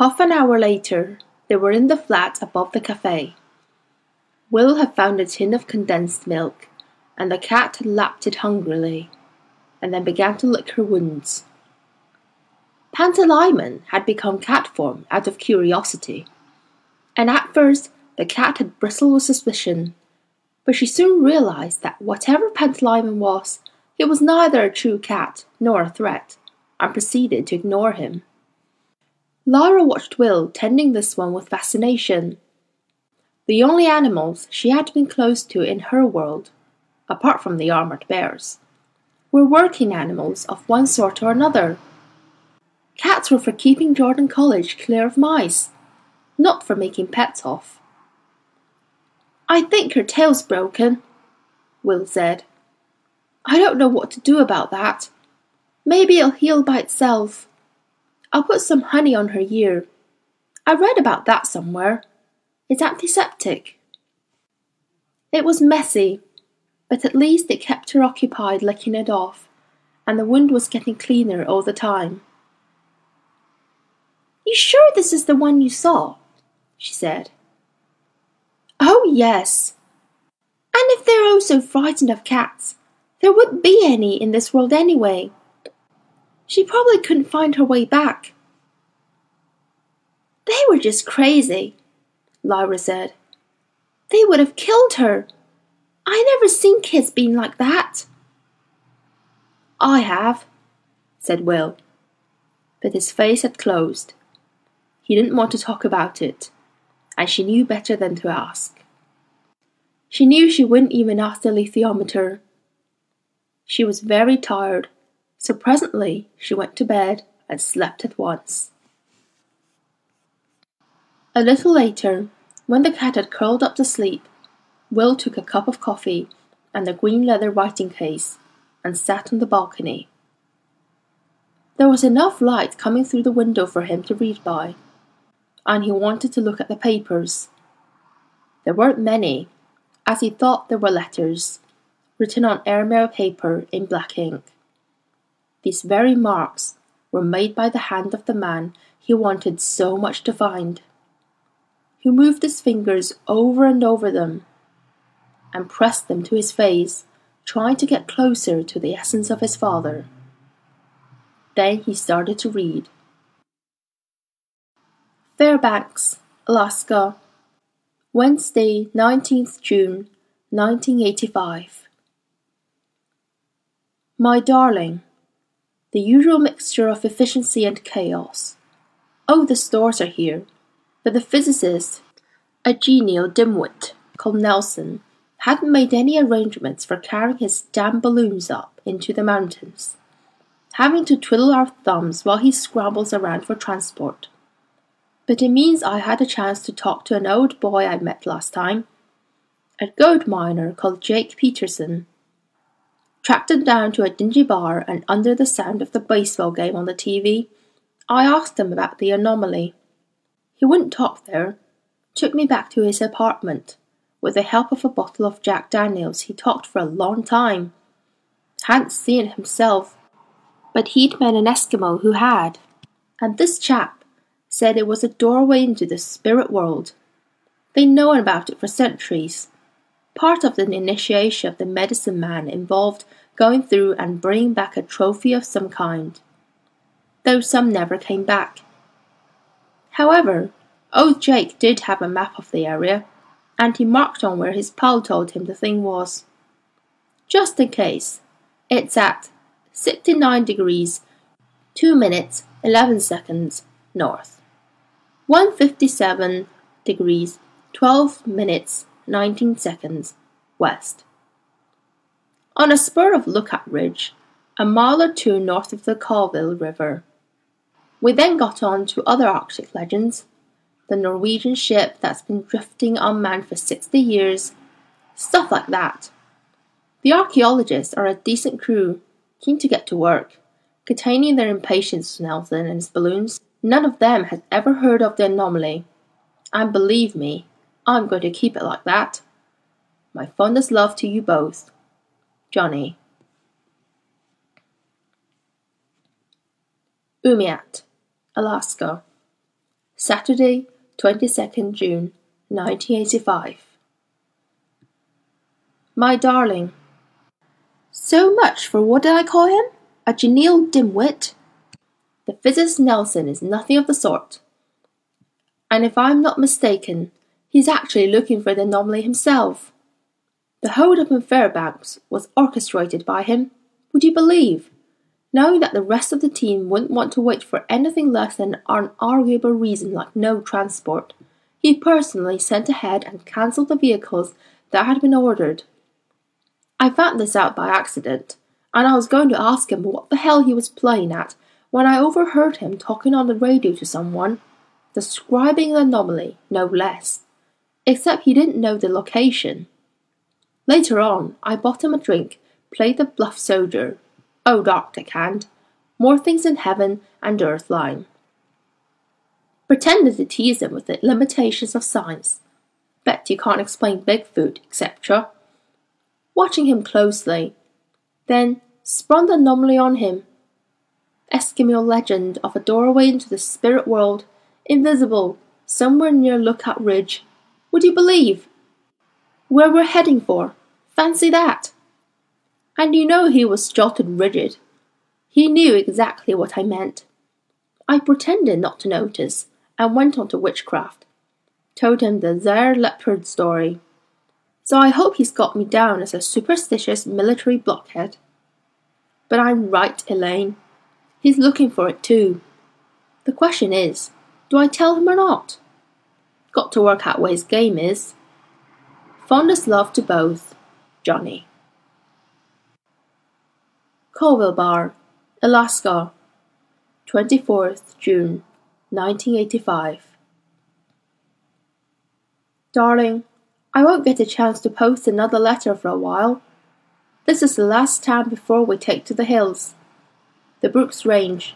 Half an hour later, they were in the flat above the cafe. Will had found a tin of condensed milk, and the cat had lapped it hungrily, and then began to lick her wounds. Pantalaimon had become cat form out of curiosity, and at first the cat had bristled with suspicion, but she soon realized that whatever Pantalaimon was, he was neither a true cat nor a threat, and proceeded to ignore him. Lyra watched Will tending this one with fascination. The only animals she had been close to in her world, apart from the armored bears, were working animals of one sort or another. Cats were for keeping Jordan College clear of mice, not for making pets of. I think her tail's broken, Will said. I don't know what to do about that. Maybe it'll heal by itself. I'll put some honey on her ear. I read about that somewhere. It's antiseptic. It was messy, but at least it kept her occupied licking it off, and the wound was getting cleaner all the time. You sure this is the one you saw? she said. Oh, yes. And if they're oh so frightened of cats, there wouldn't be any in this world anyway. She probably couldn't find her way back. They were just crazy, Lyra said. They would have killed her. I never seen kids being like that. I have, said Will, but his face had closed. He didn't want to talk about it, and she knew better than to ask. She knew she wouldn't even ask the alethiometer. She was very tired so presently she went to bed and slept at once. A little later, when the cat had curled up to sleep, Will took a cup of coffee and a green leather writing case and sat on the balcony. There was enough light coming through the window for him to read by, and he wanted to look at the papers. There weren't many, as he thought there were letters, written on airmail paper in black ink. These very marks were made by the hand of the man he wanted so much to find. He moved his fingers over and over them and pressed them to his face, trying to get closer to the essence of his father. Then he started to read. Fairbanks, Alaska, Wednesday, 19th June, 1985. My darling, the usual mixture of efficiency and chaos. Oh, the stores are here, but the physicist, a genial dimwit called Nelson, hadn't made any arrangements for carrying his damn balloons up into the mountains, having to twiddle our thumbs while he scrambles around for transport. But it means I had a chance to talk to an old boy I met last time, a gold miner called Jake Peterson, Tracked him down to a dingy bar and under the sound of the baseball game on the TV, I asked him about the anomaly. He wouldn't talk there, took me back to his apartment. With the help of a bottle of Jack Daniels, he talked for a long time. Hadn't seen it himself, but he'd met an Eskimo who had. And this chap said it was a doorway into the spirit world. They'd known about it for centuries. Part of the initiation of the medicine man involved going through and bringing back a trophy of some kind, though some never came back. However, old Jake did have a map of the area, and he marked on where his pal told him the thing was. Just in case, it's at 69 degrees, 2 minutes, 11 seconds north, 157 degrees, 12 minutes, 19 seconds west. On a spur of Lookout Ridge, a mile or two north of the Colville River. We then got on to other Arctic legends, the Norwegian ship that's been drifting unmanned for 60 years, stuff like that. The archaeologists are a decent crew, keen to get to work, containing their impatience with Nelson and his balloons. None of them has ever heard of the anomaly, and believe me, I'm going to keep it like that. My fondest love to you both. Johnny. Umiat, Alaska. Saturday, 22nd June, 1985. My darling. So much for what did I call him? A genial dimwit? The physicist Nelson is nothing of the sort. And if I'm not mistaken, he's actually looking for the anomaly himself. The hold-up in Fairbanks was orchestrated by him, would you believe? Knowing that the rest of the team wouldn't want to wait for anything less than an arguable reason like no transport, he personally sent ahead and cancelled the vehicles that had been ordered. I found this out by accident, and I was going to ask him what the hell he was playing at when I overheard him talking on the radio to someone, describing an anomaly, no less, except he didn't know the location. Later on, I bought him a drink, played the bluff soldier, oh, old Arctic hand, more things in heaven and earth line. Pretended to tease him with the limitations of science. Bet you can't explain Bigfoot, etc. Watching him closely, then sprung the anomaly on him. Eskimo legend of a doorway into the spirit world, invisible, somewhere near Lookout Ridge. Would you believe? Where we're heading for? Fancy that! And you know he was jotted rigid. He knew exactly what I meant. I pretended not to notice and went on to witchcraft. Told him the Zare leopard story. So I hope he's got me down as a superstitious military blockhead. But I'm right, Elaine. He's looking for it too. The question is, do I tell him or not? Got to work out where his game is. Fondest love to both. Johnny. Colville Bar, Alaska, 24th June 1985. Darling, I won't get a chance to post another letter for a while. This is the last time before we take to the hills. The Brooks Range.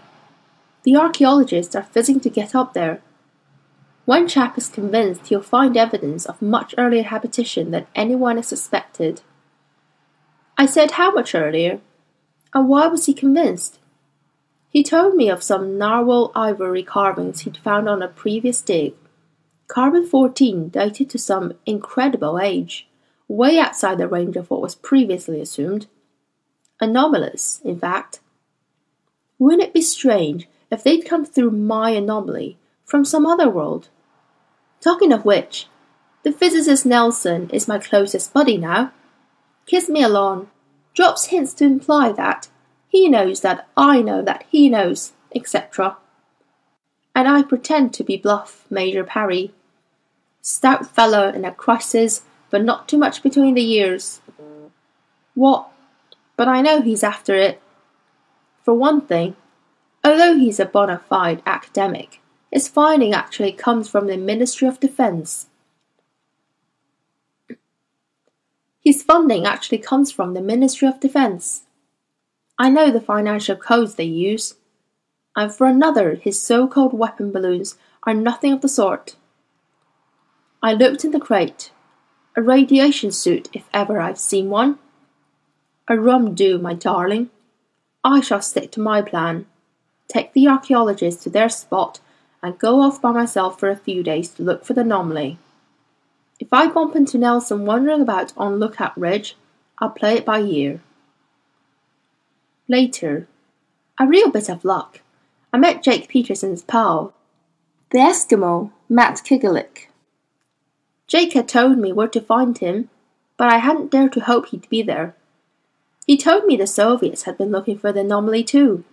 The archaeologists are fizzing to get up there. One chap is convinced he'll find evidence of much earlier habitation than anyone has suspected. I said how much earlier? And why was he convinced? He told me of some narwhal ivory carvings he'd found on a previous dig. Carbon 14 dated to some incredible age, way outside the range of what was previously assumed. Anomalous, in fact. Wouldn't it be strange if they'd come through my anomaly from some other world? Talking of which, the physicist Nelson is my closest buddy now. Kiss me along, drops hints to imply that he knows that I know that he knows, etc. And I pretend to be bluff Major Parry. Stout fellow in a crisis, but not too much between the years. What? But I know he's after it. For one thing, although he's a bona fide academic, his finding actually comes from the Ministry of Defense. His funding actually comes from the Ministry of Defense. I know the financial codes they use. And for another, his so called weapon balloons are nothing of the sort. I looked in the crate. A radiation suit, if ever I've seen one. A rum do, my darling. I shall stick to my plan. Take the archaeologists to their spot and go off by myself for a few days to look for the anomaly. If I bump into Nelson wandering about on Lookout Ridge, I'll play it by ear. Later, a real bit of luck. I met Jake Peterson's pal, the Eskimo, Matt Kigalik. Jake had told me where to find him, but I hadn't dared to hope he'd be there. He told me the Soviets had been looking for the anomaly too.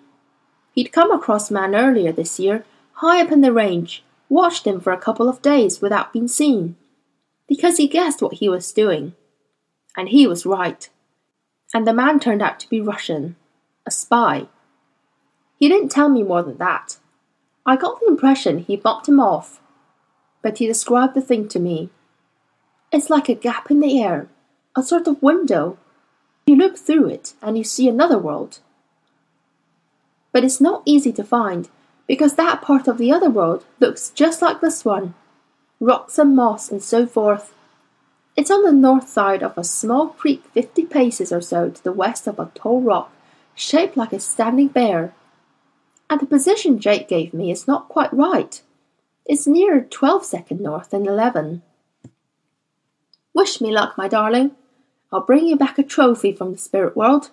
He'd come across man earlier this year, high up in the range, watched him for a couple of days without being seen because he guessed what he was doing. And he was right. And the man turned out to be Russian, a spy. He didn't tell me more than that. I got the impression he bumped him off, but he described the thing to me. It's like a gap in the air, a sort of window. You look through it and you see another world. But it's not easy to find because that part of the other world looks just like this one rocks and moss and so forth. It's on the north side of a small creek fifty paces or so to the west of a tall rock shaped like a standing bear. And the position Jake gave me is not quite right. It's nearer twelve second north than eleven. Wish me luck, my darling. I'll bring you back a trophy from the spirit world.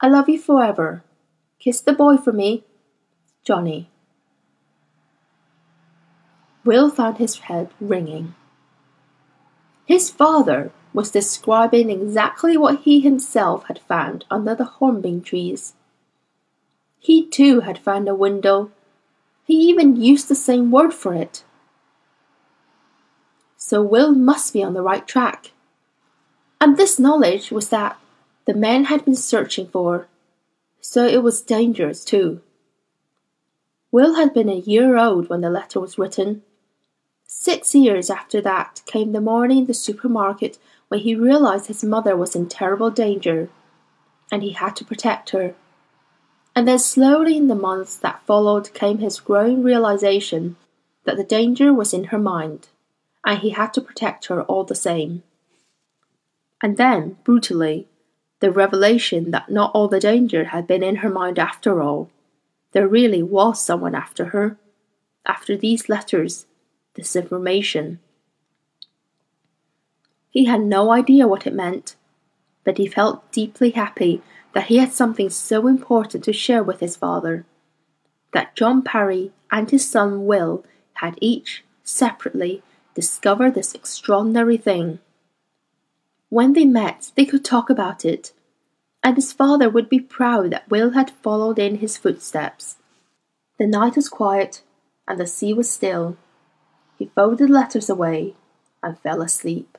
I love you forever. Kiss the boy for me. Johnny. Will found his head ringing. His father was describing exactly what he himself had found under the hornbeam trees. He too had found a window. He even used the same word for it. So Will must be on the right track. And this knowledge was that the man had been searching for, so it was dangerous too. Will had been a year old when the letter was written. Six years after that came the morning in the supermarket when he realized his mother was in terrible danger and he had to protect her. And then slowly in the months that followed came his growing realization that the danger was in her mind and he had to protect her all the same. And then, brutally, the revelation that not all the danger had been in her mind after all. There really was someone after her, after these letters, this information. He had no idea what it meant, but he felt deeply happy that he had something so important to share with his father. That John Parry and his son Will had each, separately, discovered this extraordinary thing. When they met, they could talk about it, and his father would be proud that Will had followed in his footsteps. The night was quiet, and the sea was still. He folded letters away and fell asleep.